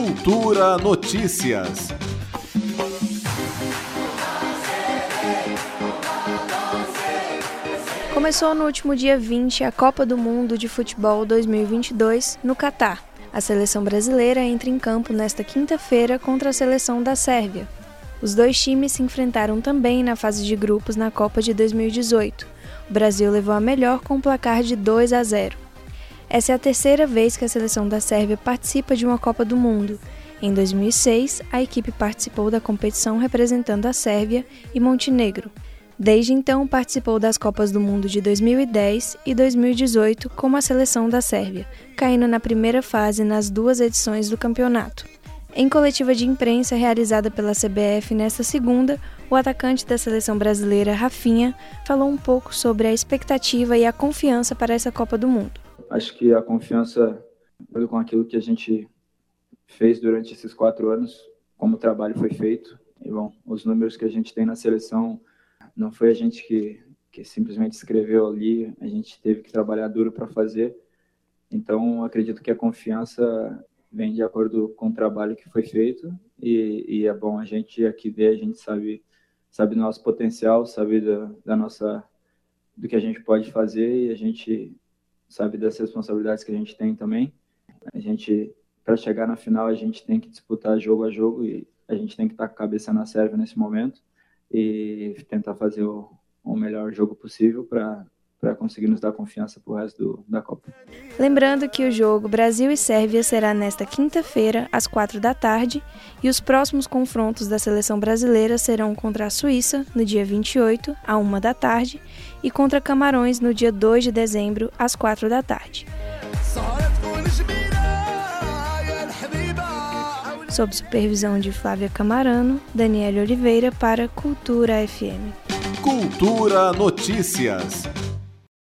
Cultura Notícias. Começou no último dia 20 a Copa do Mundo de Futebol 2022 no Catar. A seleção brasileira entra em campo nesta quinta-feira contra a seleção da Sérvia. Os dois times se enfrentaram também na fase de grupos na Copa de 2018. O Brasil levou a melhor com um placar de 2 a 0. Essa é a terceira vez que a seleção da Sérvia participa de uma Copa do Mundo. Em 2006, a equipe participou da competição representando a Sérvia e Montenegro. Desde então, participou das Copas do Mundo de 2010 e 2018 como a seleção da Sérvia, caindo na primeira fase nas duas edições do campeonato. Em coletiva de imprensa realizada pela CBF nesta segunda, o atacante da seleção brasileira, Rafinha, falou um pouco sobre a expectativa e a confiança para essa Copa do Mundo. Acho que a confiança, com aquilo que a gente fez durante esses quatro anos, como o trabalho foi feito, e bom, os números que a gente tem na seleção, não foi a gente que, que simplesmente escreveu ali, a gente teve que trabalhar duro para fazer. Então, acredito que a confiança vem de acordo com o trabalho que foi feito e, e é bom a gente aqui ver, a gente sabe sabe do nosso potencial, sabe da, da nossa do que a gente pode fazer e a gente sabe das responsabilidades que a gente tem também. A gente para chegar na final a gente tem que disputar jogo a jogo e a gente tem que estar com a cabeça na serva nesse momento e tentar fazer o, o melhor jogo possível para para conseguir nos dar confiança para o resto do, da Copa. Lembrando que o jogo Brasil e Sérvia será nesta quinta-feira, às quatro da tarde, e os próximos confrontos da seleção brasileira serão contra a Suíça, no dia 28, à uma da tarde, e contra Camarões, no dia 2 de dezembro, às quatro da tarde. Sob supervisão de Flávia Camarano, Daniela Oliveira para Cultura FM. Cultura Notícias.